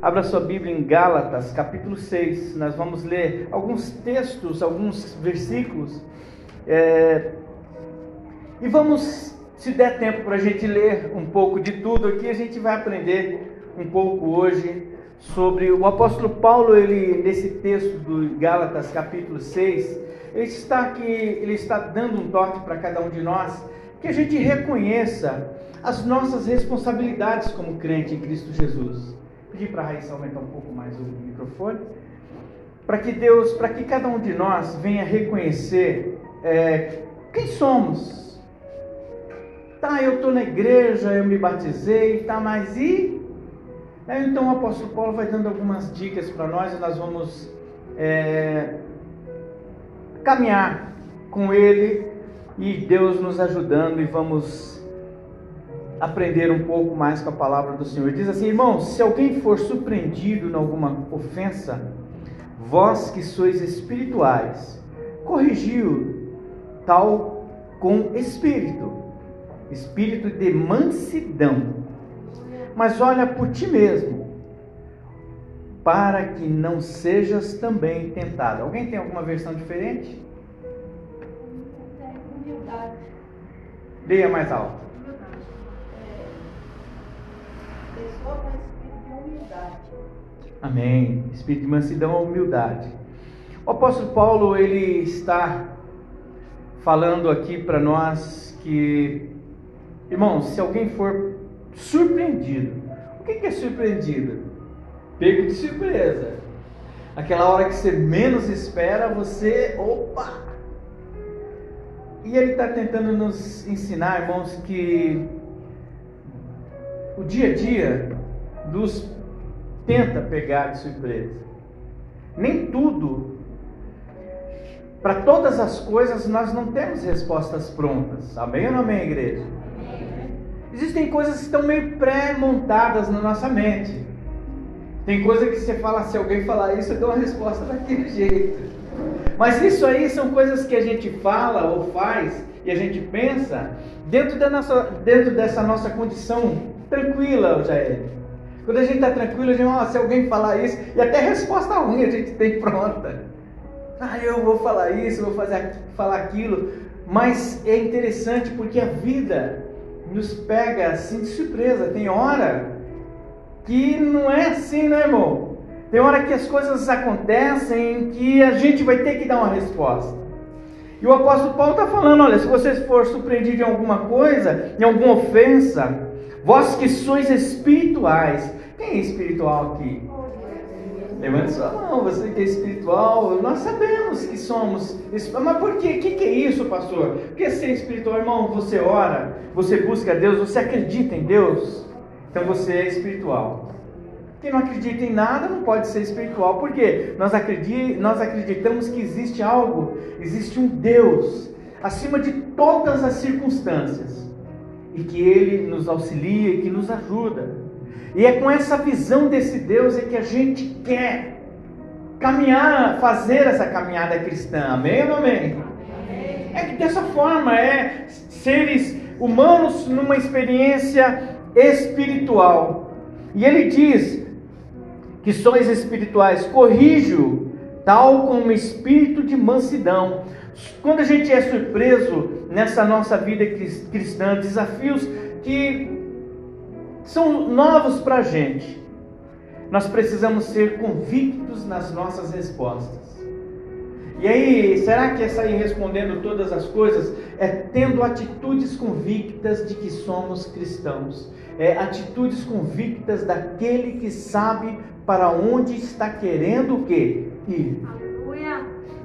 Abra sua Bíblia em Gálatas, capítulo 6. Nós vamos ler alguns textos, alguns versículos. É... E vamos, se der tempo para a gente ler um pouco de tudo aqui, a gente vai aprender um pouco hoje sobre o apóstolo Paulo, ele nesse texto do Gálatas, capítulo 6, ele está aqui, ele está dando um toque para cada um de nós, que a gente reconheça as nossas responsabilidades como crente em Cristo Jesus pedir para a Raíssa aumentar um pouco mais o microfone, para que Deus, para que cada um de nós venha reconhecer é, quem somos. Tá, eu estou na igreja, eu me batizei, tá, mas e? Então o apóstolo Paulo vai dando algumas dicas para nós e nós vamos é, caminhar com ele e Deus nos ajudando e vamos aprender um pouco mais com a palavra do Senhor. Diz assim, irmãos: se alguém for surpreendido em alguma ofensa, vós que sois espirituais, corrigiu tal com espírito, espírito de mansidão. Mas olha por ti mesmo, para que não sejas também tentado. Alguém tem alguma versão diferente? Leia mais alto. Espírito de humildade. Amém. Espírito de mansidão e humildade. O apóstolo Paulo, ele está falando aqui para nós que, irmãos, se alguém for surpreendido, o que é surpreendido? Pego de surpresa. Aquela hora que você menos espera, você, opa! E ele está tentando nos ensinar, irmãos, que o dia a dia nos tenta pegar de surpresa. Nem tudo, para todas as coisas, nós não temos respostas prontas. Amém ou não amém, igreja? Existem coisas que estão meio pré-montadas na nossa mente. Tem coisa que você fala, se alguém falar isso, eu dou uma resposta daquele jeito. Mas isso aí são coisas que a gente fala ou faz e a gente pensa dentro, da nossa, dentro dessa nossa condição tranquila, Jair. Quando a gente está tranquilo, a gente, oh, se alguém falar isso, e até resposta ruim a gente tem pronta. Ah, eu vou falar isso, vou fazer, falar aquilo. Mas é interessante porque a vida nos pega assim de surpresa. Tem hora que não é assim, né, irmão? Tem hora que as coisas acontecem que a gente vai ter que dar uma resposta. E o apóstolo Paulo está falando: olha, se vocês for surpreendidos em alguma coisa, em alguma ofensa, Vós que sois espirituais. Quem é espiritual aqui? Levante sua mão, você que é espiritual, nós sabemos que somos. Mas por quê? O que, é isso, pastor? Porque ser espiritual, irmão, você ora, você busca Deus, você acredita em Deus, então você é espiritual. Quem não acredita em nada não pode ser espiritual, porque nós, nós acreditamos que existe algo, existe um Deus acima de todas as circunstâncias e que Ele nos auxilia e que nos ajuda. E é com essa visão desse Deus é que a gente quer caminhar, fazer essa caminhada cristã. Amém ou não amém? É que dessa forma é seres humanos numa experiência espiritual. E ele diz que sois espirituais, corrijo tal como espírito de mansidão quando a gente é surpreso nessa nossa vida cristã, desafios que são novos para a gente, nós precisamos ser convictos nas nossas respostas. E aí, será que é sair respondendo todas as coisas? É tendo atitudes convictas de que somos cristãos. É atitudes convictas daquele que sabe para onde está querendo o quê? Ir.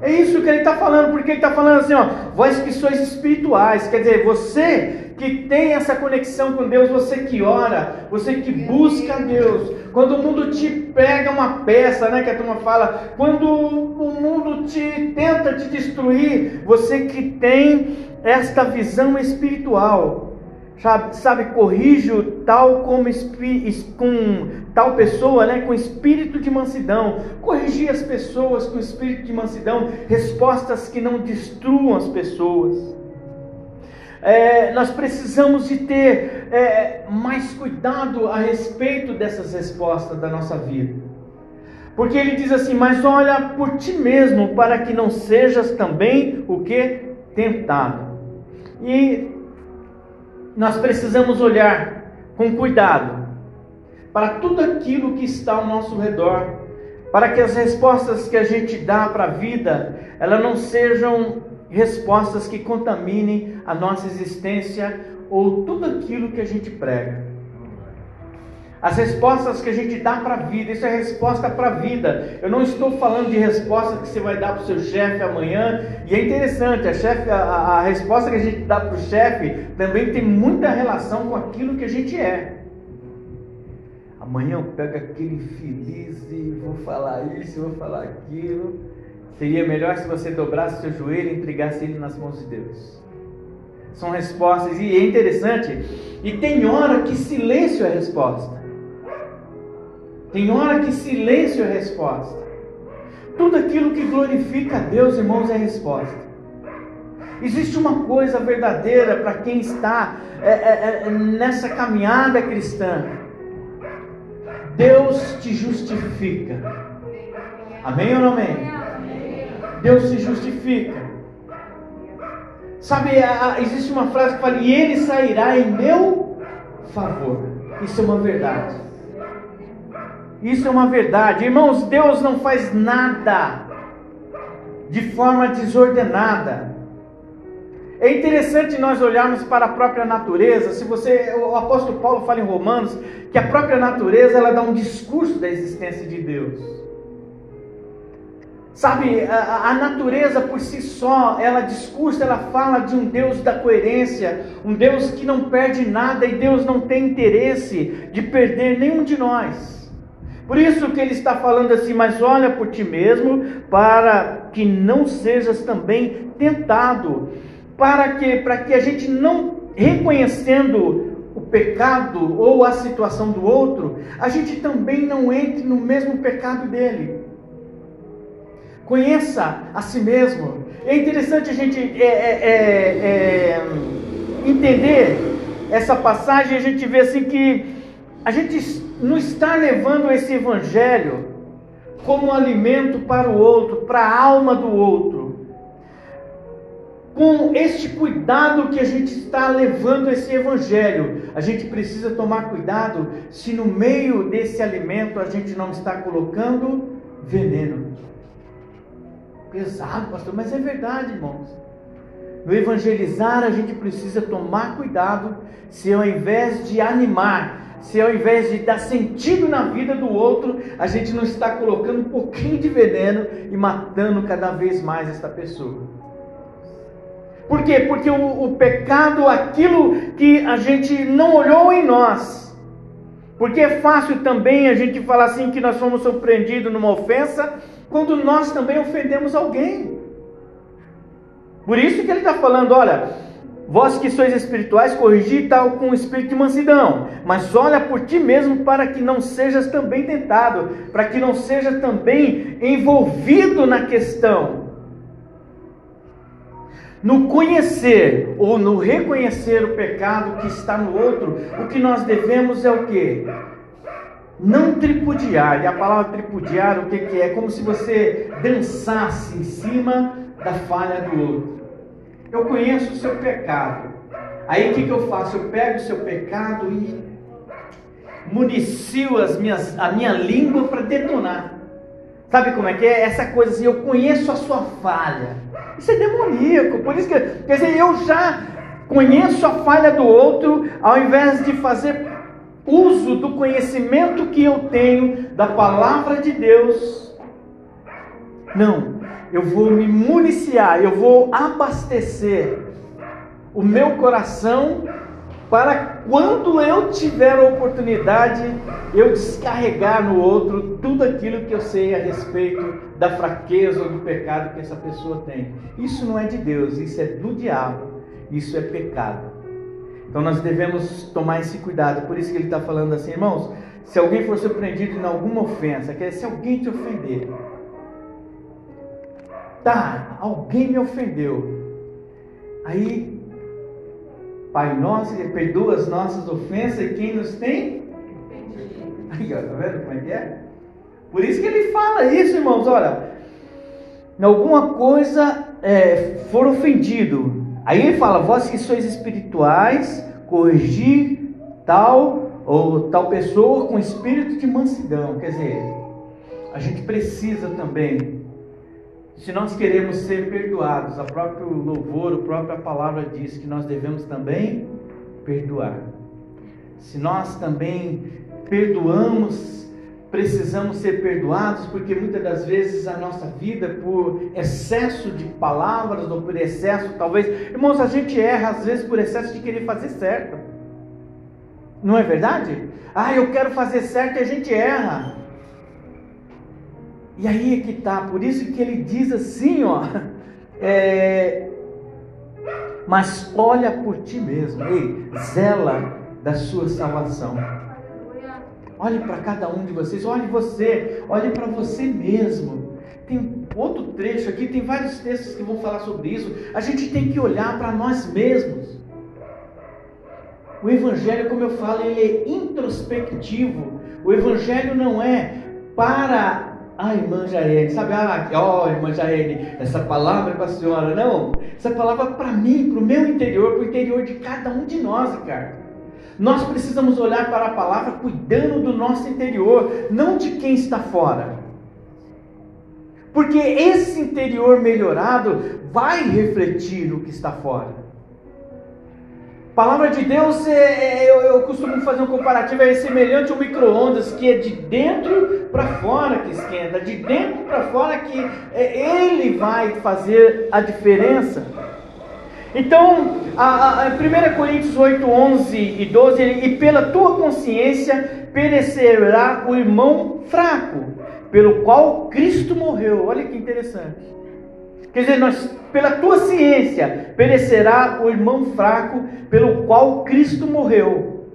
É isso que ele está falando, porque ele está falando assim, ó, vós que sois espirituais, quer dizer, você que tem essa conexão com Deus, você que ora, você que busca Deus, quando o mundo te pega uma peça, né, que a turma fala, quando o mundo te tenta te destruir, você que tem esta visão espiritual, sabe, sabe corrijo tal como com tal pessoa, né, com espírito de mansidão, corrigir as pessoas com espírito de mansidão, respostas que não destruam as pessoas. É, nós precisamos de ter é, mais cuidado a respeito dessas respostas da nossa vida. Porque ele diz assim: Mas olha por ti mesmo, para que não sejas também o que? Tentado. E nós precisamos olhar com cuidado para tudo aquilo que está ao nosso redor, para que as respostas que a gente dá para a vida, elas não sejam respostas que contaminem a nossa existência ou tudo aquilo que a gente prega. As respostas que a gente dá para a vida, isso é resposta para a vida. Eu não estou falando de resposta que você vai dar para o seu chefe amanhã. E é interessante, a, chefe, a, a resposta que a gente dá para o chefe também tem muita relação com aquilo que a gente é. Amanhã eu pego aquele infeliz e vou falar isso, vou falar aquilo. Seria melhor se você dobrasse seu joelho e entregasse ele nas mãos de Deus. São respostas, e é interessante, e tem hora que silêncio é resposta. Tem hora que silêncio é resposta. Tudo aquilo que glorifica a Deus, irmãos, é resposta. Existe uma coisa verdadeira para quem está é, é, é, nessa caminhada cristã. Deus te justifica. Amém ou não amém? Deus se justifica. Sabe, existe uma frase que fala, e ele sairá em meu favor. Isso é uma verdade. Isso é uma verdade. Irmãos, Deus não faz nada de forma desordenada. É interessante nós olharmos para a própria natureza. Se você, o apóstolo Paulo fala em Romanos que a própria natureza ela dá um discurso da existência de Deus. Sabe, a, a, natureza por si só, ela discursa, ela fala de um Deus da coerência, um Deus que não perde nada e Deus não tem interesse de perder nenhum de nós. Por isso que ele está falando assim, mas olha por ti mesmo, para que não sejas também tentado, para que para que a gente não reconhecendo o pecado ou a situação do outro, a gente também não entre no mesmo pecado dele. Conheça a si mesmo. É interessante a gente é, é, é, é entender essa passagem. A gente vê assim que a gente não está levando esse evangelho como alimento para o outro, para a alma do outro. Com este cuidado que a gente está levando esse evangelho, a gente precisa tomar cuidado se no meio desse alimento a gente não está colocando veneno. Pesado, pastor, mas é verdade, irmãos. No evangelizar a gente precisa tomar cuidado se ao invés de animar, se ao invés de dar sentido na vida do outro, a gente não está colocando um pouquinho de veneno e matando cada vez mais esta pessoa. Por quê? Porque o, o pecado, aquilo que a gente não olhou em nós, porque é fácil também a gente falar assim que nós fomos surpreendidos numa ofensa, quando nós também ofendemos alguém. Por isso que ele está falando, olha, Vós que sois espirituais, corrigi tal com o espírito de mansidão, mas olha por ti mesmo para que não sejas também tentado, para que não seja também envolvido na questão. No conhecer ou no reconhecer o pecado que está no outro, o que nós devemos é o que? Não tripudiar. E a palavra tripudiar, o que, que é? Como se você dançasse em cima da falha do outro eu conheço o seu pecado. Aí o que, que eu faço? Eu pego o seu pecado e municio as minhas, a minha língua para detonar. Sabe como é que é? Essa coisa assim, eu conheço a sua falha. Isso é demoníaco. Por isso que, quer dizer, eu já conheço a falha do outro, ao invés de fazer uso do conhecimento que eu tenho da palavra de Deus. Não, eu vou me municiar, eu vou abastecer o meu coração para quando eu tiver a oportunidade, eu descarregar no outro tudo aquilo que eu sei a respeito da fraqueza ou do pecado que essa pessoa tem. Isso não é de Deus, isso é do diabo, isso é pecado. Então nós devemos tomar esse cuidado. Por isso que ele está falando assim, irmãos, se alguém for surpreendido em alguma ofensa, quer dizer, se alguém te ofender, Tá, alguém me ofendeu. Aí Pai nosso, perdoa as nossas ofensas e quem nos tem? Aí, ó, tá vendo como é que é? Por isso que ele fala isso, irmãos. Olha, em alguma coisa é, for ofendido. Aí ele fala: vós que sois espirituais, corrigir tal ou tal pessoa com espírito de mansidão. Quer dizer, a gente precisa também, se nós queremos ser perdoados, a próprio louvor, a própria palavra diz que nós devemos também perdoar. Se nós também perdoamos, precisamos ser perdoados, porque muitas das vezes a nossa vida, por excesso de palavras ou por excesso, talvez, irmãos, a gente erra às vezes por excesso de querer fazer certo. Não é verdade? Ah, eu quero fazer certo e a gente erra. E aí é que tá, por isso que ele diz assim, ó, é, mas olha por ti mesmo, ei, zela da sua salvação. Olhe para cada um de vocês, olhe você, olhe para você mesmo. Tem outro trecho aqui, tem vários textos que vão falar sobre isso. A gente tem que olhar para nós mesmos. O evangelho, como eu falo, ele é introspectivo. O evangelho não é para Ai, irmã Jaene, sabe? Ah, ó, oh, irmã Jaene, essa palavra é para a senhora. Não, essa palavra é para mim, para o meu interior, para o interior de cada um de nós, Ricardo. Nós precisamos olhar para a palavra cuidando do nosso interior, não de quem está fora. Porque esse interior melhorado vai refletir no que está fora. Palavra de Deus, é, é, eu, eu, costumo fazer um comparativo, é semelhante ao micro-ondas, que é de dentro para fora que esquenta, de dentro para fora que é, ele vai fazer a diferença. Então, a, a, 1 Coríntios 8, 11 e 12, ele, e pela tua consciência perecerá o irmão fraco, pelo qual Cristo morreu. Olha que interessante. Quer dizer, nós, pela tua ciência, perecerá o irmão fraco, pelo qual Cristo morreu.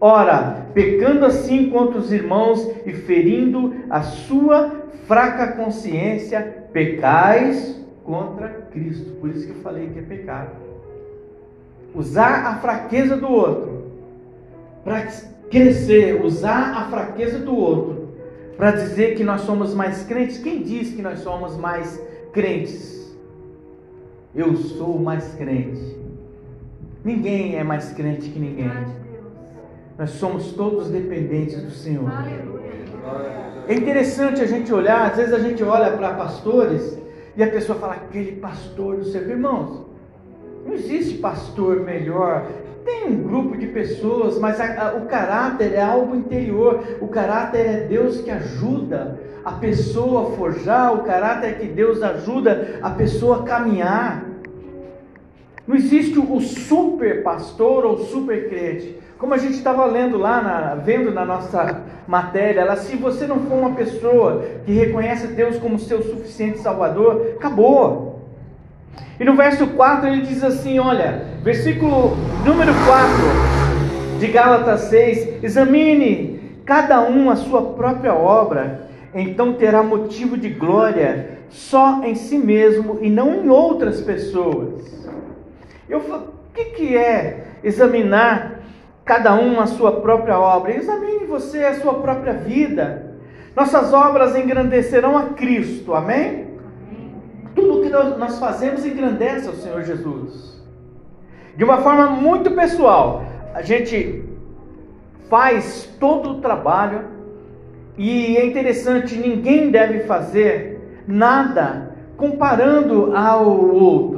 Ora, pecando assim contra os irmãos e ferindo a sua fraca consciência, pecais contra Cristo. Por isso que eu falei que é pecado. Usar a fraqueza do outro para crescer, usar a fraqueza do outro para dizer que nós somos mais crentes. Quem diz que nós somos mais crentes? Eu sou mais crente. Ninguém é mais crente que ninguém. Nós somos todos dependentes do Senhor. É interessante a gente olhar, às vezes a gente olha para pastores e a pessoa fala, aquele pastor do seu irmãos. Não existe pastor melhor. Tem um grupo de pessoas, mas a, a, o caráter é algo interior. O caráter é Deus que ajuda a pessoa a forjar. O caráter é que Deus ajuda a pessoa a caminhar. Não existe o super pastor ou super crente. Como a gente estava lendo lá, na, vendo na nossa matéria, ela, se você não for uma pessoa que reconhece Deus como seu suficiente Salvador, acabou. E no verso 4 ele diz assim: olha, versículo número 4 de Gálatas 6: examine cada um a sua própria obra, então terá motivo de glória só em si mesmo e não em outras pessoas. Eu, o que, que é examinar cada um a sua própria obra. Examine você a sua própria vida. Nossas obras engrandecerão a Cristo, amém? Tudo que nós fazemos engrandece ao Senhor Jesus. De uma forma muito pessoal, a gente faz todo o trabalho e é interessante, ninguém deve fazer nada comparando ao outro.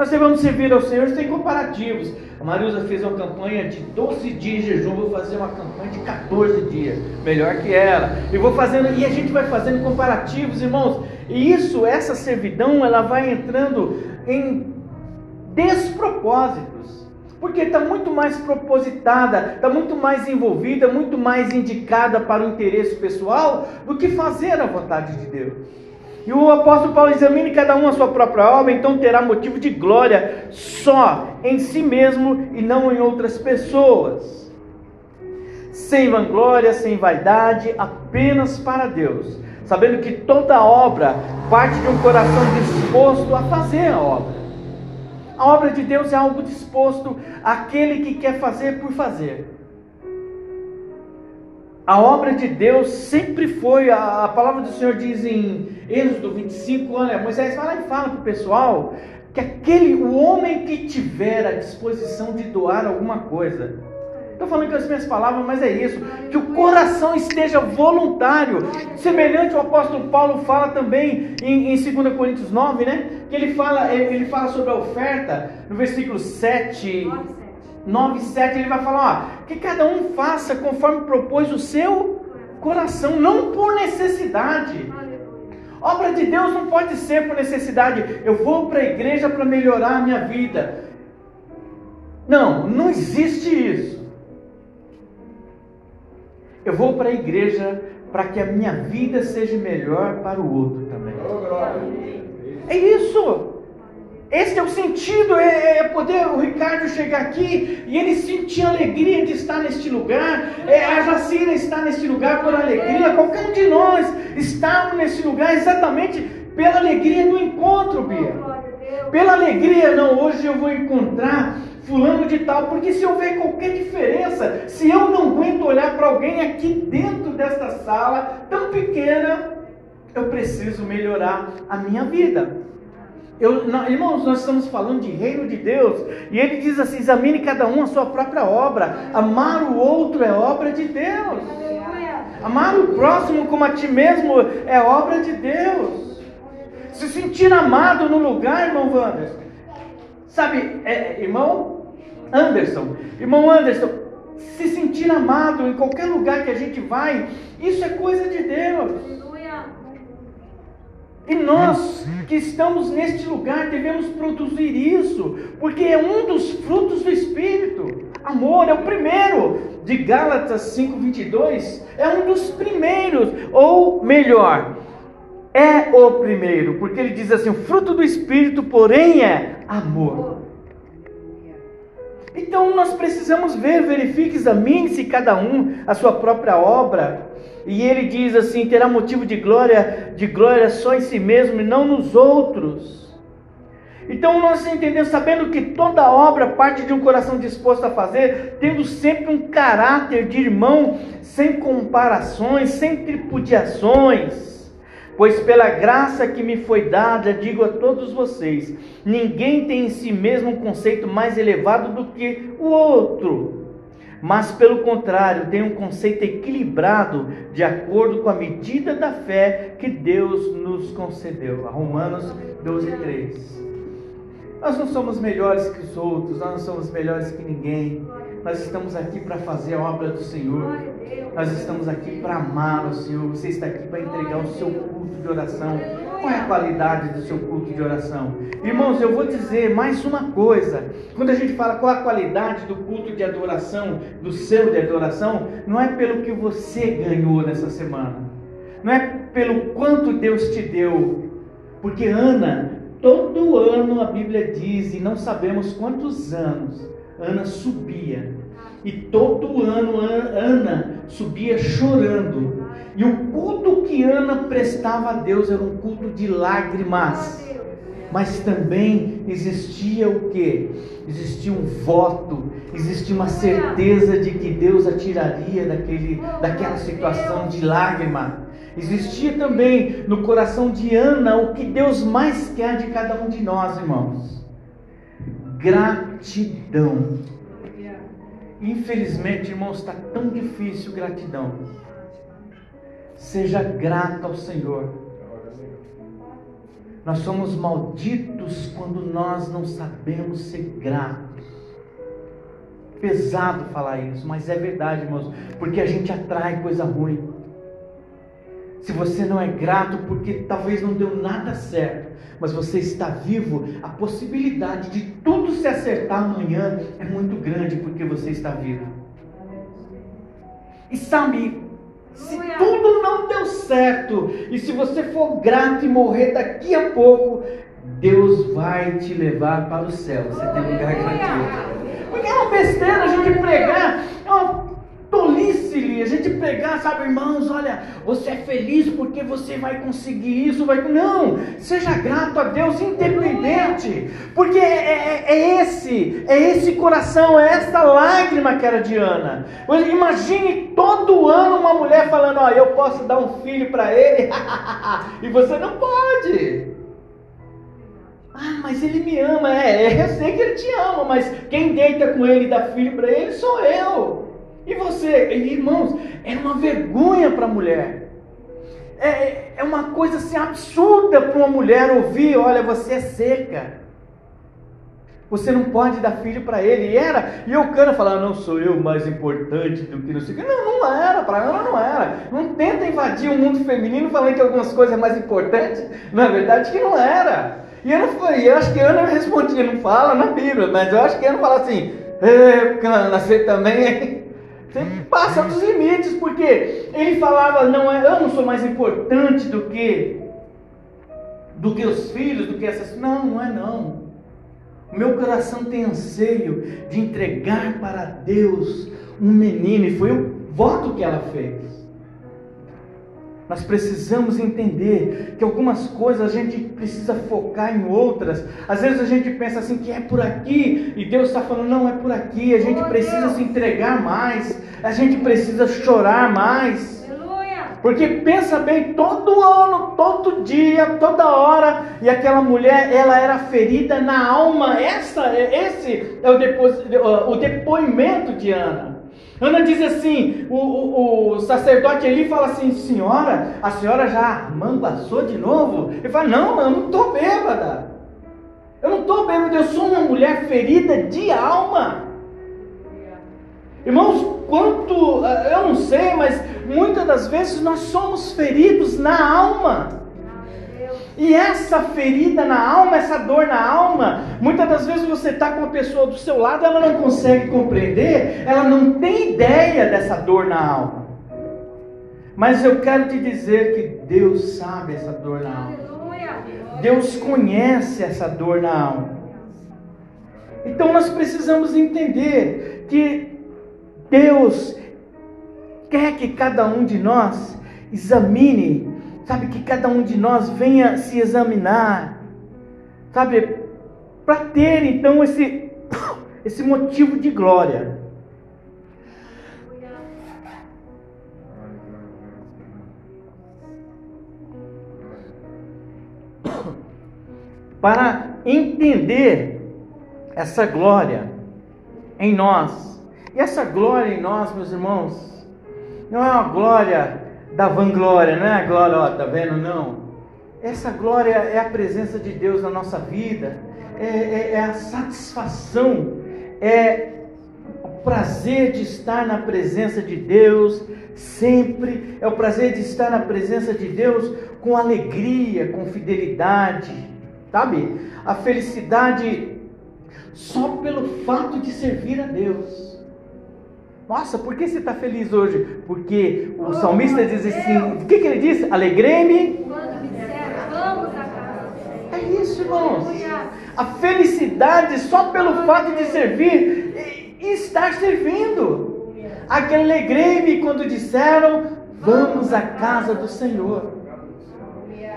Nós devemos servir ao Senhor sem comparativos. A Marusa fez uma campanha de 12 dias de jejum, vou fazer uma campanha de 14 dias, melhor que ela. E vou fazendo, e a gente vai fazendo comparativos, irmãos. E isso, essa servidão, ela vai entrando em despropósitos. Porque está muito mais propositada, está muito mais envolvida, muito mais indicada para o interesse pessoal do que fazer a vontade de Deus. E o apóstolo Paulo examine cada um a sua própria obra, então terá motivo de glória só em si mesmo e não em outras pessoas. Sem vanglória, sem vaidade, apenas para Deus, sabendo que toda obra parte de um coração disposto a fazer a obra. A obra de Deus é algo disposto àquele que quer fazer por fazer. A obra de Deus sempre foi, a, a palavra do Senhor diz em Êxodo 25, olha, Moisés vai lá e fala para o pessoal que aquele, o homem que tiver a disposição de doar alguma coisa, estou falando com as minhas palavras, mas é isso, que o coração esteja voluntário, semelhante ao apóstolo Paulo fala também em, em 2 Coríntios 9, né? Que ele fala, ele fala sobre a oferta, no versículo 7, 9, 7, ele vai falar, ó, que cada um faça conforme propôs o seu coração, não por necessidade. Obra de Deus não pode ser por necessidade. Eu vou para a igreja para melhorar a minha vida. Não, não existe isso. Eu vou para a igreja para que a minha vida seja melhor para o outro também. É isso. Esse é o sentido, é, é, poder o Ricardo chegar aqui e ele sentir alegria de estar neste lugar, é, a Jacira estar neste lugar por alegria, qualquer um de nós estamos neste lugar exatamente pela alegria do encontro, Bia. Pela alegria, não, hoje eu vou encontrar fulano de tal, porque se houver qualquer diferença, se eu não aguento olhar para alguém aqui dentro desta sala tão pequena, eu preciso melhorar a minha vida. Eu, não, irmãos, nós estamos falando de reino de Deus, e ele diz assim: examine cada um a sua própria obra. Amar o outro é obra de Deus. Amar o próximo como a ti mesmo é obra de Deus. Se sentir amado no lugar, irmão Anderson. Sabe, é, irmão Anderson, irmão Anderson, se sentir amado em qualquer lugar que a gente vai, isso é coisa de Deus. E nós que estamos neste lugar devemos produzir isso, porque é um dos frutos do Espírito. Amor é o primeiro de Gálatas 5:22, é um dos primeiros, ou melhor, é o primeiro, porque ele diz assim: o fruto do Espírito, porém, é amor. Então nós precisamos ver, verifique, examine-se cada um a sua própria obra e ele diz assim: terá motivo de glória, de glória só em si mesmo e não nos outros. Então nós entendemos, sabendo que toda obra parte de um coração disposto a fazer, tendo sempre um caráter de irmão, sem comparações, sem tripudiações. Pois pela graça que me foi dada, digo a todos vocês: ninguém tem em si mesmo um conceito mais elevado do que o outro mas pelo contrário, tem um conceito equilibrado de acordo com a medida da fé que Deus nos concedeu. Romanos 12, 3. Nós não somos melhores que os outros, nós não somos melhores que ninguém. Nós estamos aqui para fazer a obra do Senhor. Nós estamos aqui para amar o Senhor. Você está aqui para entregar o seu culto de oração. Qual é a qualidade do seu culto de oração? Irmãos, eu vou dizer mais uma coisa. Quando a gente fala qual a qualidade do culto de adoração, do seu de adoração, não é pelo que você ganhou nessa semana. Não é pelo quanto Deus te deu. Porque Ana, todo ano a Bíblia diz, e não sabemos quantos anos, Ana subia. E todo ano Ana subia chorando e o culto que Ana prestava a Deus era um culto de lágrimas. Mas também existia o que? Existia um voto, existia uma certeza de que Deus a tiraria daquele, daquela situação de lágrima. Existia também no coração de Ana o que Deus mais quer de cada um de nós, irmãos: gratidão. Infelizmente, irmãos, está tão difícil gratidão. Seja grato ao Senhor. Nós somos malditos quando nós não sabemos ser gratos. Pesado falar isso, mas é verdade, irmãos, porque a gente atrai coisa ruim. Se você não é grato porque talvez não deu nada certo, mas você está vivo, a possibilidade de tudo se acertar amanhã é muito grande porque você está vivo. E sabe, se tudo não deu certo, e se você for grato e morrer daqui a pouco, Deus vai te levar para o céu. Você tem lugar gratuito. Porque é uma besteira a gente pregar, é uma tolice a gente pregar, sabe, irmãos, olha, você é feliz porque você vai conseguir isso, vai. Não, seja grato a Deus, independente, porque é, é, é esse, é esse coração, é essa lágrima que era de Ana. Imagine todo ano uma mulher falando: Ó, eu posso dar um filho para ele, e você não pode. Ah, mas ele me ama. É, eu sei que ele te ama, mas quem deita com ele e dá filho para ele sou eu. E você, irmãos, é uma vergonha para a mulher. É, é uma coisa assim absurda para uma mulher ouvir: olha, você é seca. Você não pode dar filho para ele. E era, e o cara falava, não sou eu mais importante do que não sei o que. Não, não era, para ela não era. Não tenta invadir o mundo feminino falando que algumas coisas é mais importantes. Na verdade, que não era. E Ana foi, eu acho que Ana respondia, não fala na Bíblia, mas eu acho que Ana fala assim, nascer também. Você passa dos limites, porque ele falava, não é, eu não sou mais importante do que do que os filhos, do que essas. Não, não é não. O meu coração tem anseio de entregar para Deus um menino, e foi o voto que ela fez. Nós precisamos entender que algumas coisas a gente precisa focar em outras. Às vezes a gente pensa assim que é por aqui e Deus está falando não é por aqui. A gente precisa se entregar mais. A gente precisa chorar mais. Porque pensa bem, todo ano, todo dia, toda hora, e aquela mulher, ela era ferida na alma. Essa, esse é o, depo, o depoimento de Ana. Ana diz assim: o, o, o sacerdote ali fala assim, senhora, a senhora já manguaçou de novo? Ele fala: não, eu não estou bêbada. Eu não estou bêbada, eu sou uma mulher ferida de alma. Irmãos, quanto, eh, eu não sei, mas muitas das vezes nós somos feridos na alma. E essa ferida na alma, essa dor na alma, muitas das vezes você está com a pessoa do seu lado, ela não consegue compreender, ela não tem ideia dessa dor na alma. Mas eu quero te dizer que Deus sabe essa dor na alma. Deus conhece essa dor na alma. Então nós precisamos entender que Deus quer que cada um de nós examine sabe, que cada um de nós venha se examinar, sabe, para ter então esse, esse motivo de glória. Para entender essa glória em nós. E essa glória em nós, meus irmãos, não é uma glória da vanglória, não é a glória, ó, tá vendo? Não. Essa glória é a presença de Deus na nossa vida, é, é, é a satisfação, é o prazer de estar na presença de Deus sempre, é o prazer de estar na presença de Deus com alegria, com fidelidade, sabe? A felicidade só pelo fato de servir a Deus. Nossa, por que você está feliz hoje? Porque o salmista diz assim: o que, que ele diz? Alegrei-me. É isso, irmãos. A felicidade só pelo fato de servir e estar servindo. Alegrei-me quando disseram: Vamos à casa do Senhor.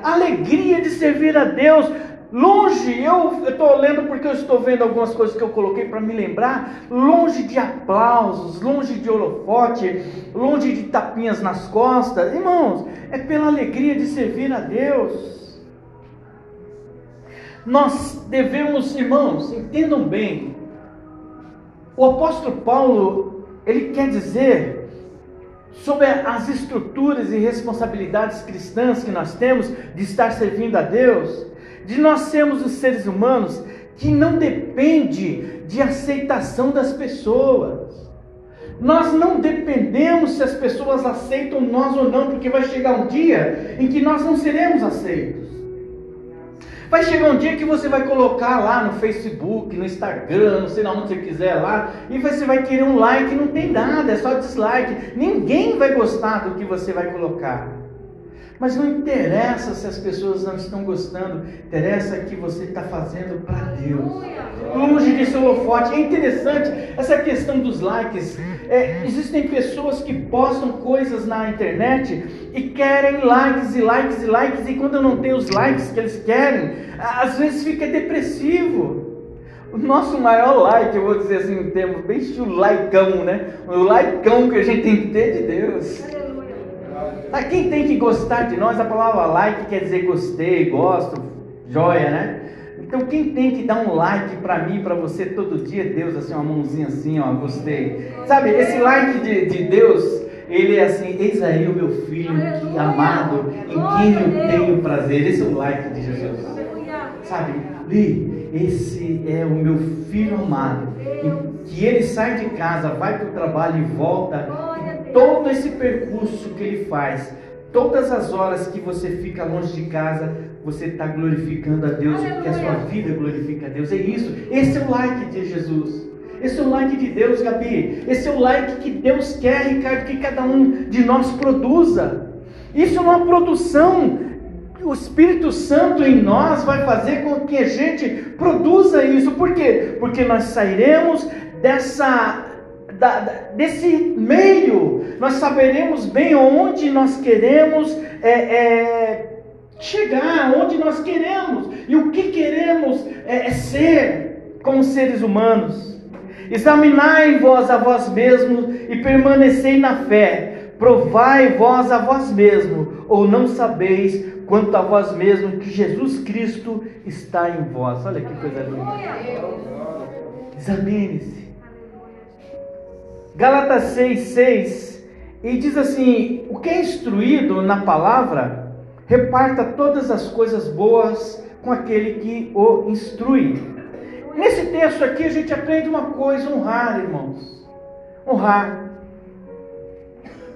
Alegria de servir a Deus. Longe, eu estou lendo porque eu estou vendo algumas coisas que eu coloquei para me lembrar. Longe de aplausos, longe de holofote, longe de tapinhas nas costas. Irmãos, é pela alegria de servir a Deus. Nós devemos, irmãos, entendam bem. O apóstolo Paulo, ele quer dizer sobre as estruturas e responsabilidades cristãs que nós temos de estar servindo a Deus de nós sermos os seres humanos que não depende de aceitação das pessoas. Nós não dependemos se as pessoas aceitam nós ou não, porque vai chegar um dia em que nós não seremos aceitos. Vai chegar um dia que você vai colocar lá no Facebook, no Instagram, não sei onde você quiser lá, e você vai querer um like, não tem nada, é só dislike. Ninguém vai gostar do que você vai colocar. Mas não interessa se as pessoas não estão gostando, interessa que você está fazendo para Deus. Longe desse holofote. É interessante essa questão dos likes. É, existem pessoas que postam coisas na internet e querem likes e likes e likes, e quando não tem os likes que eles querem, às vezes fica depressivo. O nosso maior like, eu vou dizer assim, um termo bem estilo laicão, né? O laicão que a gente tem que ter de Deus. A quem tem que gostar de nós, a palavra like quer dizer gostei, gosto, joia, né? Então quem tem que dar um like para mim, para você todo dia, Deus, assim, uma mãozinha assim, ó, gostei. Sabe, esse like de, de Deus, ele é assim, eis aí o meu filho que, amado, em quem eu tenho prazer. Esse é o like de Jesus. Sabe, Li, esse é o meu filho amado, que ele sai de casa, vai para o trabalho e volta todo esse percurso que ele faz, todas as horas que você fica longe de casa, você está glorificando a Deus, porque a sua vida glorifica a Deus. É isso. Esse é o like de Jesus. Esse é o like de Deus, Gabi. Esse é o like que Deus quer, Ricardo, que cada um de nós produza. Isso é uma produção. O Espírito Santo em nós vai fazer com que a gente produza isso. Por quê? Porque nós sairemos dessa da, desse meio, nós saberemos bem onde nós queremos é, é, chegar, onde nós queremos e o que queremos é, é ser como seres humanos. Examinai vós a vós mesmos e permanecei na fé. Provai vós a vós mesmos, ou não sabeis quanto a vós mesmos que Jesus Cristo está em vós. Olha que coisa linda. Examine-se. Gálatas 6, 6, e diz assim: o que é instruído na palavra, reparta todas as coisas boas com aquele que o instrui. Nesse texto aqui a gente aprende uma coisa: honrar, irmãos. Honrar.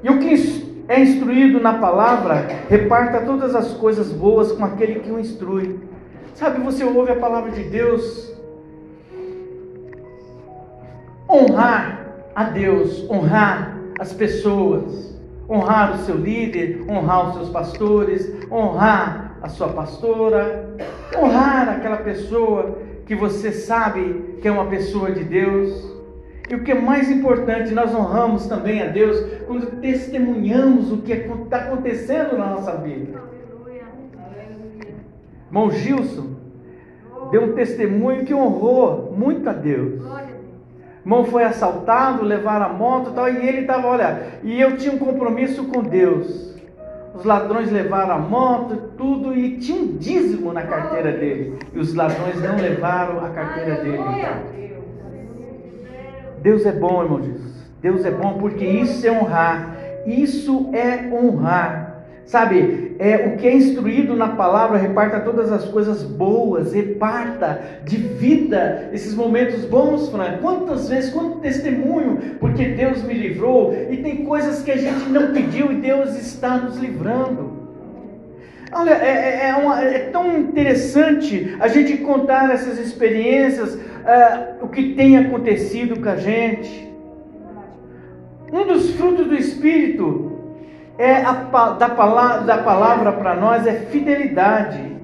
E o que é instruído na palavra, reparta todas as coisas boas com aquele que o instrui. Sabe, você ouve a palavra de Deus, honrar a Deus, honrar as pessoas, honrar o seu líder, honrar os seus pastores, honrar a sua pastora, honrar aquela pessoa que você sabe que é uma pessoa de Deus. E o que é mais importante, nós honramos também a Deus quando testemunhamos o que está acontecendo na nossa vida. Irmão Gilson deu um testemunho que honrou muito a Deus irmão foi assaltado, levaram a moto e tal, e ele estava, olha, e eu tinha um compromisso com Deus. Os ladrões levaram a moto, tudo, e tinha um dízimo na carteira dele. E os ladrões não levaram a carteira dele. Deus é bom, irmão Jesus. Deus é bom porque isso é honrar. Isso é honrar. Sabe, é, o que é instruído na palavra, reparta todas as coisas boas, reparta de vida esses momentos bons, Fran. Quantas vezes, quanto testemunho, porque Deus me livrou, e tem coisas que a gente não pediu e Deus está nos livrando. Olha, é, é, é uma, é tão interessante a gente contar essas experiências, uh, o que tem acontecido com a gente. Um dos frutos do Espírito é a, da palavra, da palavra para nós é fidelidade.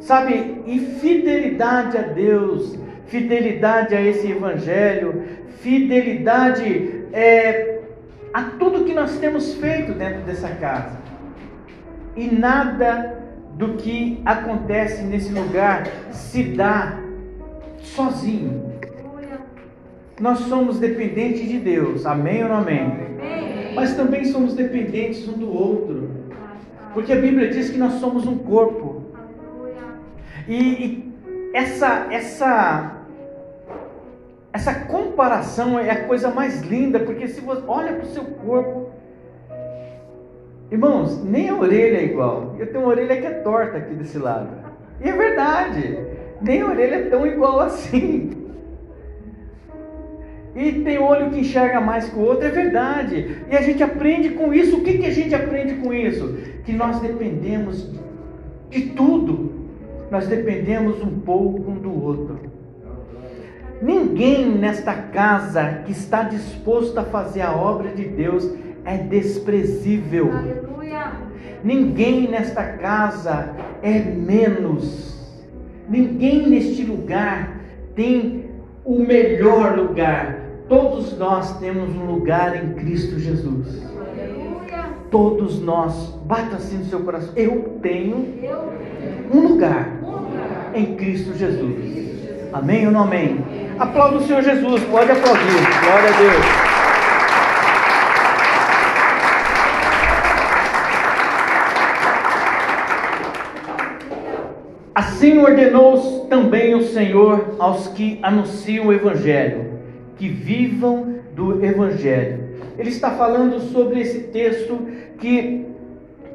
Sabe? E fidelidade a Deus, fidelidade a esse evangelho, fidelidade é, a tudo que nós temos feito dentro dessa casa. E nada do que acontece nesse lugar se dá sozinho. Nós somos dependentes de Deus. Amém ou não amém? amém mas também somos dependentes um do outro. Porque a Bíblia diz que nós somos um corpo. E, e essa, essa, essa comparação é a coisa mais linda, porque se você olha para o seu corpo, irmãos, nem a orelha é igual. Eu tenho uma orelha que é torta aqui desse lado. E é verdade, nem a orelha é tão igual assim e tem olho que enxerga mais que o outro, é verdade. E a gente aprende com isso. O que, que a gente aprende com isso? Que nós dependemos de tudo. Nós dependemos um pouco um do outro. Ninguém nesta casa que está disposto a fazer a obra de Deus é desprezível. Aleluia. Ninguém nesta casa é menos. Ninguém neste lugar tem o melhor lugar. Todos nós temos um lugar em Cristo Jesus. Todos nós, bata assim no seu coração. Eu tenho um lugar em Cristo Jesus. Amém ou não amém? Aplauda o Senhor Jesus, pode aplaudir. Glória a Deus. Assim ordenou também o Senhor aos que anunciam o Evangelho, que vivam do Evangelho. Ele está falando sobre esse texto que,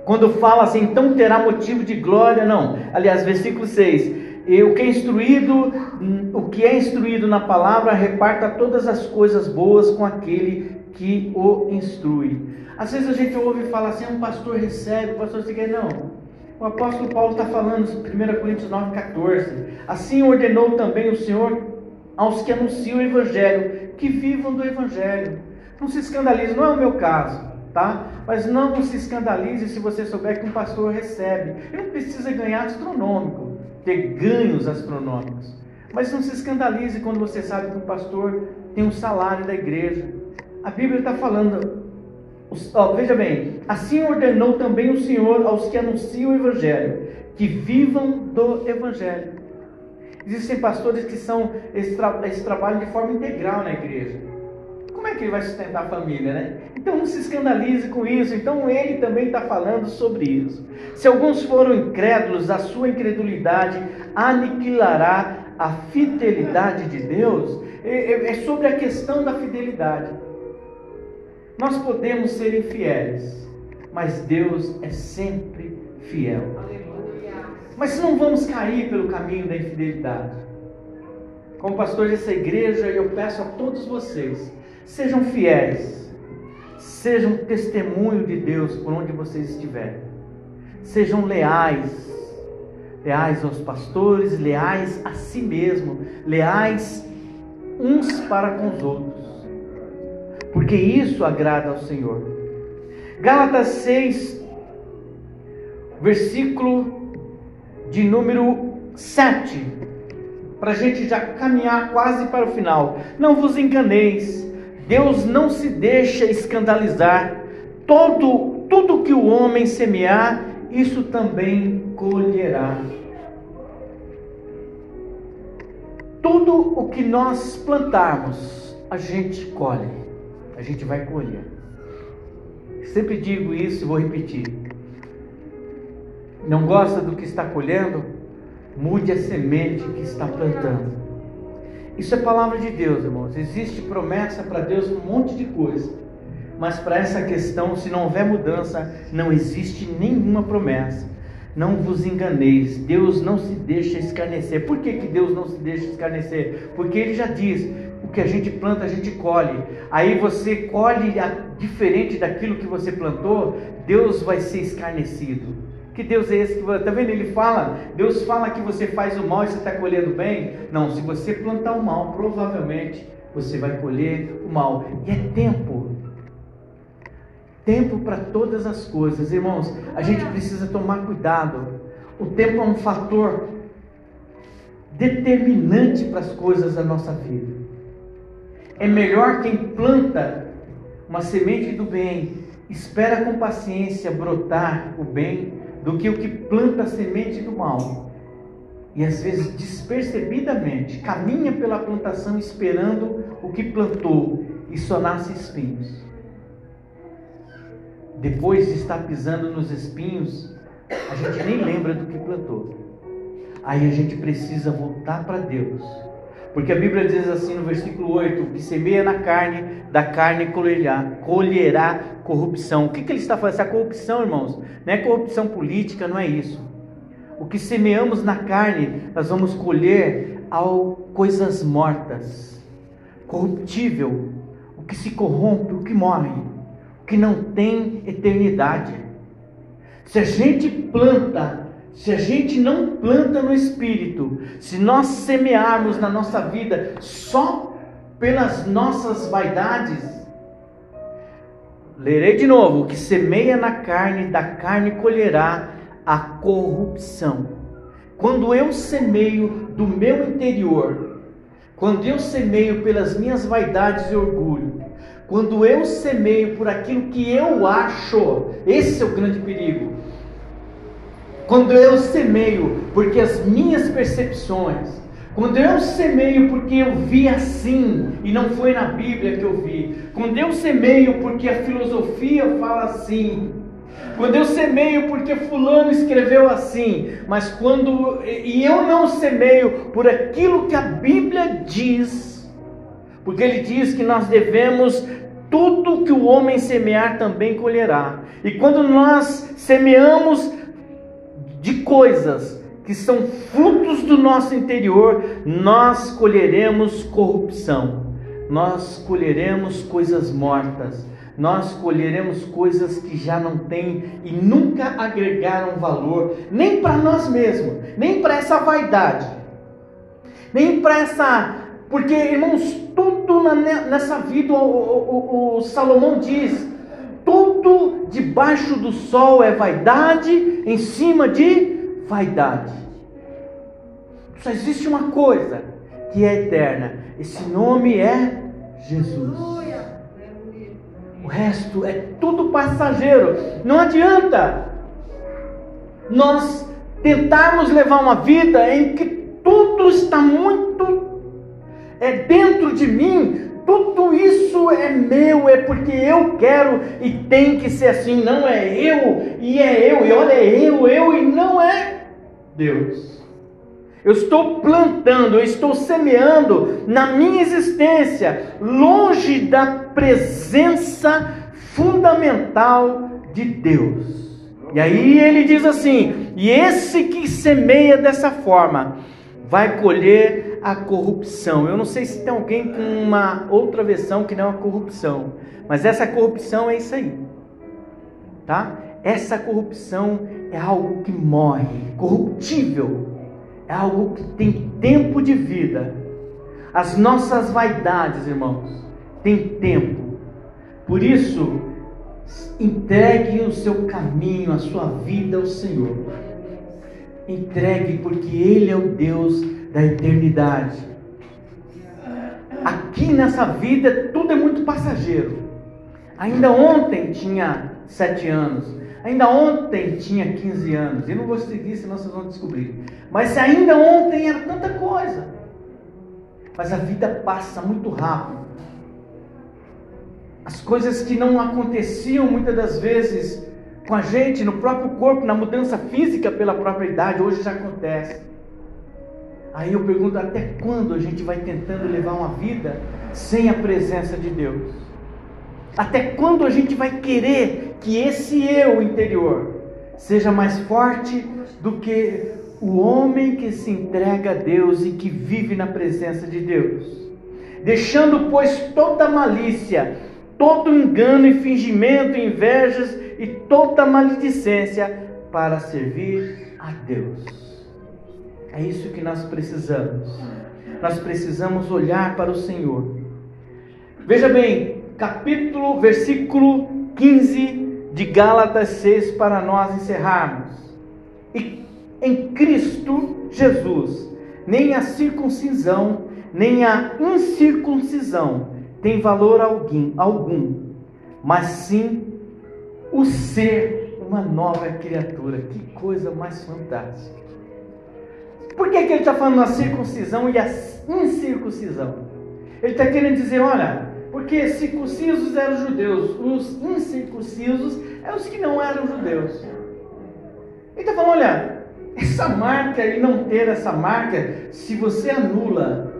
quando fala assim, então terá motivo de glória, não. Aliás, versículo 6: e o que é instruído, o que é instruído na palavra, reparta todas as coisas boas com aquele que o instrui. Às vezes a gente ouve falar assim, um pastor recebe, o pastor se quer, não. O apóstolo Paulo está falando em 1 Coríntios 9,14. Assim ordenou também o Senhor aos que anunciam o Evangelho, que vivam do Evangelho. Não se escandalize, não é o meu caso, tá? Mas não se escandalize se você souber que um pastor recebe. Ele não precisa ganhar astronômico, ter ganhos astronômicos. Mas não se escandalize quando você sabe que um pastor tem um salário da igreja. A Bíblia está falando, veja bem, assim ordenou também o Senhor aos que anunciam o Evangelho, que vivam do Evangelho. Existem pastores que são esse, tra esse trabalho de forma integral na igreja. Como é que ele vai sustentar a família, né? Então não se escandalize com isso. Então ele também está falando sobre isso. Se alguns foram incrédulos, a sua incredulidade aniquilará a fidelidade de Deus. É, é, é sobre a questão da fidelidade. Nós podemos ser infiéis, mas Deus é sempre fiel. Mas não vamos cair pelo caminho da infidelidade. Como pastor dessa igreja, eu peço a todos vocês, sejam fiéis, sejam testemunho de Deus por onde vocês estiverem. Sejam leais, leais aos pastores, leais a si mesmo, leais uns para com os outros porque isso agrada ao Senhor. Gálatas 6, versículo de número 7, para a gente já caminhar quase para o final. Não vos enganeis, Deus não se deixa escandalizar. Todo, tudo que o homem semear, isso também colherá. Tudo o que nós plantarmos, a gente colhe a gente vai colher. Sempre digo isso e vou repetir. Não gosta do que está colhendo? Mude a semente que está plantando. Isso é palavra de Deus, irmãos. Existe promessa para Deus um monte de coisa. Mas para essa questão, se não houver mudança, não existe nenhuma promessa. Não vos enganeis, Deus não se deixa escarnecer. Por que, que Deus não se deixa escarnecer? Porque Ele já diz: o que a gente planta, a gente colhe. Aí você colhe diferente daquilo que você plantou, Deus vai ser escarnecido. Que Deus é esse que está vendo? Ele fala, Deus fala que você faz o mal e você está colhendo bem. Não, se você plantar o mal, provavelmente você vai colher o mal. E é tempo. Tempo para todas as coisas, irmãos. A gente precisa tomar cuidado. O tempo é um fator determinante para as coisas da nossa vida. É melhor quem planta uma semente do bem, espera com paciência brotar o bem, do que o que planta a semente do mal. E às vezes despercebidamente caminha pela plantação esperando o que plantou e só nasce espinhos. Depois de estar pisando nos espinhos, a gente nem lembra do que plantou. Aí a gente precisa voltar para Deus porque a Bíblia diz assim no versículo 8: que semeia na carne, da carne colherá, colherá corrupção. O que, que ele está falando? Essa corrupção, irmãos, não é corrupção política, não é isso. O que semeamos na carne, nós vamos colher ao coisas mortas, corruptível, o que se corrompe, o que morre, o que não tem eternidade. Se a gente planta se a gente não planta no espírito, se nós semearmos na nossa vida só pelas nossas vaidades, Lerei de novo: o que semeia na carne, da carne colherá a corrupção. Quando eu semeio do meu interior, quando eu semeio pelas minhas vaidades e orgulho, quando eu semeio por aquilo que eu acho, esse é o grande perigo. Quando eu semeio porque as minhas percepções, quando eu semeio porque eu vi assim e não foi na Bíblia que eu vi. Quando eu semeio porque a filosofia fala assim. Quando eu semeio porque fulano escreveu assim, mas quando e eu não semeio por aquilo que a Bíblia diz, porque ele diz que nós devemos tudo que o homem semear também colherá. E quando nós semeamos de coisas que são frutos do nosso interior, nós colheremos corrupção, nós colheremos coisas mortas, nós colheremos coisas que já não têm e nunca agregaram valor, nem para nós mesmos, nem para essa vaidade, nem para essa. Porque, irmãos, tudo nessa vida, o, o, o Salomão diz: tudo debaixo do sol é vaidade, em cima de vaidade. Só existe uma coisa que é eterna. Esse nome é Jesus. O resto é tudo passageiro. Não adianta nós tentarmos levar uma vida em que tudo está muito é dentro de mim, tudo isso é meu, é porque eu quero e tem que ser assim, não é eu, e é eu, e olha, é eu, eu, e não é Deus. Eu estou plantando, eu estou semeando na minha existência, longe da presença fundamental de Deus. E aí ele diz assim: e esse que semeia dessa forma vai colher a corrupção. Eu não sei se tem alguém com uma outra versão que não é a corrupção, mas essa corrupção é isso aí, tá? Essa corrupção é algo que morre, corruptível, é algo que tem tempo de vida. As nossas vaidades, irmãos, têm tempo. Por isso, entregue o seu caminho, a sua vida ao Senhor. Entregue, porque Ele é o Deus da eternidade. Aqui nessa vida, tudo é muito passageiro. Ainda ontem tinha sete anos, Ainda ontem tinha 15 anos. E não vou seguir, senão vocês vão descobrir. Mas ainda ontem era tanta coisa. Mas a vida passa muito rápido. As coisas que não aconteciam muitas das vezes com a gente, no próprio corpo, na mudança física pela própria idade, hoje já acontece. Aí eu pergunto: até quando a gente vai tentando levar uma vida sem a presença de Deus? Até quando a gente vai querer que esse eu interior seja mais forte do que o homem que se entrega a Deus e que vive na presença de Deus? Deixando, pois, toda malícia, todo engano e fingimento, invejas e toda maledicência para servir a Deus. É isso que nós precisamos. Nós precisamos olhar para o Senhor. Veja bem, capítulo, versículo 15 de Gálatas 6 para nós encerrarmos. E em Cristo Jesus, nem a circuncisão, nem a incircuncisão tem valor algum, algum mas sim o ser uma nova criatura. Que coisa mais fantástica. Por que, que ele está falando a circuncisão e a incircuncisão? Ele está querendo dizer: olha, porque circuncisos eram judeus, os incircuncisos eram os que não eram judeus. Ele está falando: olha, essa marca e não ter essa marca, se você anula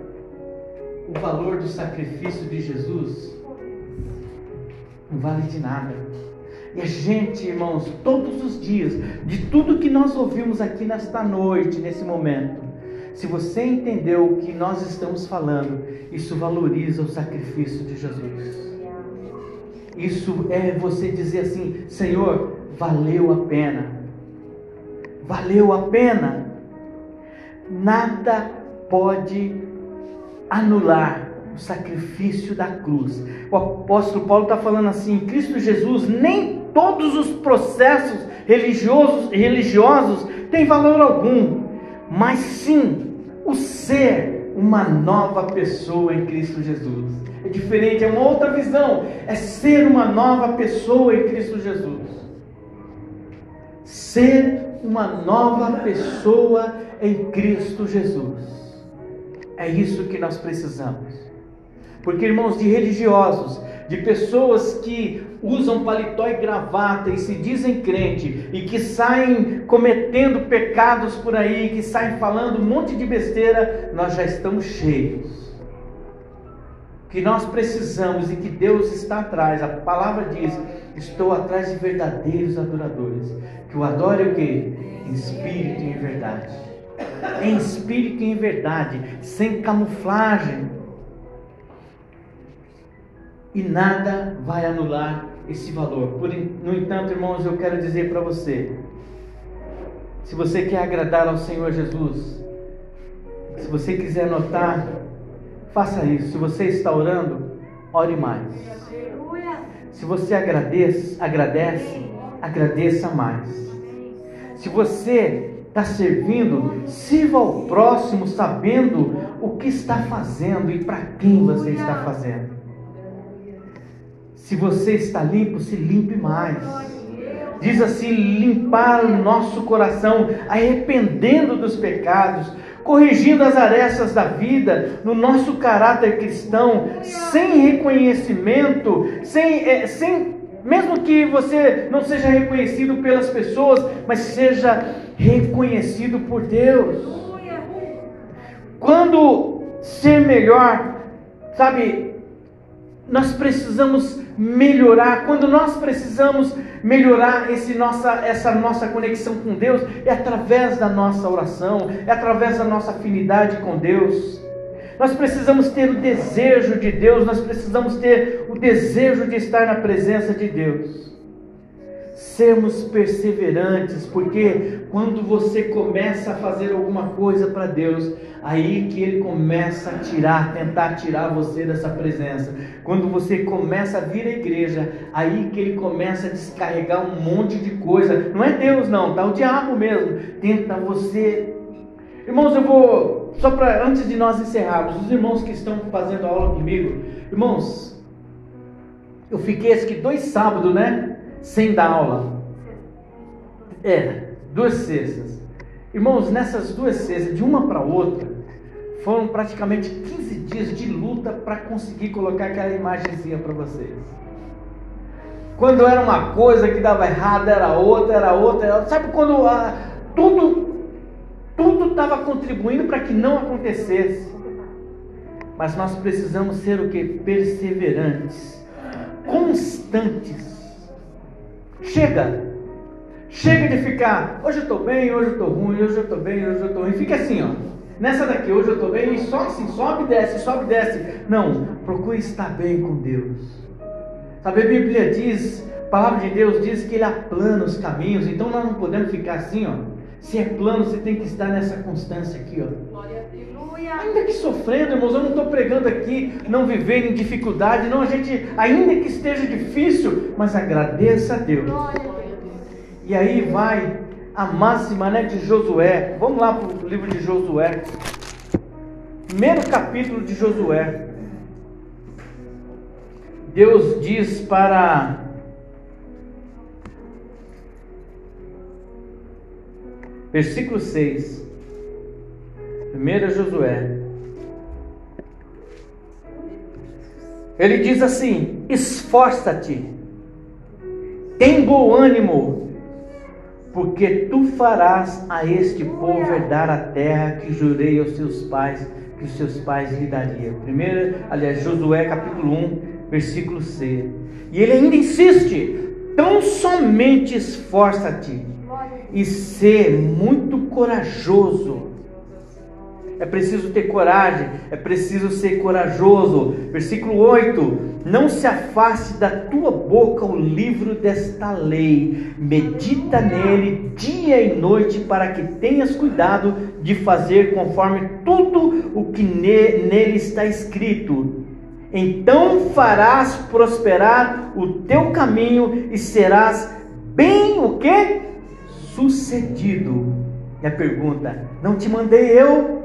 o valor do sacrifício de Jesus, não vale de nada. E a gente, irmãos, todos os dias, de tudo que nós ouvimos aqui nesta noite, nesse momento, se você entendeu o que nós estamos falando, isso valoriza o sacrifício de Jesus. Isso é você dizer assim: Senhor, valeu a pena. Valeu a pena. Nada pode anular o sacrifício da cruz. O apóstolo Paulo está falando assim: Cristo Jesus, nem todos os processos religiosos, religiosos têm valor algum, mas sim o ser uma nova pessoa em Cristo Jesus. É diferente, é uma outra visão, é ser uma nova pessoa em Cristo Jesus. Ser uma nova pessoa em Cristo Jesus. É isso que nós precisamos. Porque, irmãos, de religiosos, de pessoas que usam paletó e gravata e se dizem crente e que saem cometendo pecados por aí, que saem falando um monte de besteira, nós já estamos cheios. Que nós precisamos e que Deus está atrás. A palavra diz: Estou atrás de verdadeiros adoradores. Que o adore o que? Em espírito e em verdade. Em espírito e em verdade, sem camuflagem e nada vai anular esse valor. Por, no entanto, irmãos, eu quero dizer para você: se você quer agradar ao Senhor Jesus, se você quiser anotar, faça isso. Se você está orando, ore mais. Se você agradece, agradece, agradeça mais. Se você está servindo, sirva ao próximo sabendo o que está fazendo e para quem você está fazendo. Se você está limpo, se limpe mais. Diz assim: limpar o nosso coração, arrependendo dos pecados, corrigindo as arestas da vida, no nosso caráter cristão, sem reconhecimento, sem, é, sem mesmo que você não seja reconhecido pelas pessoas, mas seja reconhecido por Deus. Quando ser melhor, sabe, nós precisamos melhorar, quando nós precisamos melhorar esse nossa, essa nossa conexão com Deus, é através da nossa oração, é através da nossa afinidade com Deus. Nós precisamos ter o desejo de Deus, nós precisamos ter o desejo de estar na presença de Deus sermos perseverantes, porque quando você começa a fazer alguma coisa para Deus, aí que Ele começa a tirar, tentar tirar você dessa presença. Quando você começa a vir à igreja, aí que Ele começa a descarregar um monte de coisa. Não é Deus não, tá? O diabo mesmo tenta você. Irmãos, eu vou só para antes de nós encerrarmos, os irmãos que estão fazendo aula comigo, irmãos, eu fiquei acho que dois sábados, né? Sem dar aula. É, duas sextas. Irmãos, nessas duas sextas, de uma para outra, foram praticamente 15 dias de luta para conseguir colocar aquela imagenzinha para vocês. Quando era uma coisa que dava errado, era outra, era outra, era sabe quando ah, tudo tudo estava contribuindo para que não acontecesse. Mas nós precisamos ser o que? Perseverantes, constantes Chega. Chega de ficar, hoje eu estou bem, hoje eu estou ruim, hoje eu estou bem, hoje eu estou ruim. Fica assim, ó. Nessa daqui, hoje eu estou bem, e só assim, sobe e desce, sobe e desce. Não, procure estar bem com Deus. Sabe, a Bíblia diz, a palavra de Deus diz que Ele aplana os caminhos, então nós não podemos ficar assim, ó. Se é plano, você tem que estar nessa constância aqui, ó. Ainda que sofrendo, irmãos, eu não estou pregando aqui não viver em dificuldade, não, a gente, ainda que esteja difícil, mas agradeça a Deus. E aí vai a máxima né, de Josué. Vamos lá para o livro de Josué. Primeiro capítulo de Josué. Deus diz para versículo 6. 1 Josué. Ele diz assim: esforça-te, tem bom ânimo, porque tu farás a este povo herdar a terra que jurei aos seus pais, que os seus pais lhe dariam. Primeiro, aliás, Josué capítulo 1, versículo C. E ele ainda insiste: tão somente esforça-te e ser muito corajoso é preciso ter coragem, é preciso ser corajoso. Versículo 8: Não se afaste da tua boca o livro desta lei, medita nele dia e noite, para que tenhas cuidado de fazer conforme tudo o que nele está escrito. então farás prosperar o teu caminho e serás bem o que? Sucedido. E a pergunta: Não te mandei eu?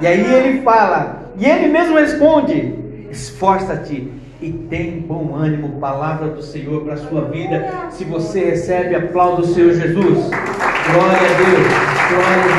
E aí ele fala, e ele mesmo responde: Esforça-te e tem bom ânimo, palavra do Senhor para a sua vida. Se você recebe, aplauda o Senhor Jesus. Glória a Deus. Glória a Deus.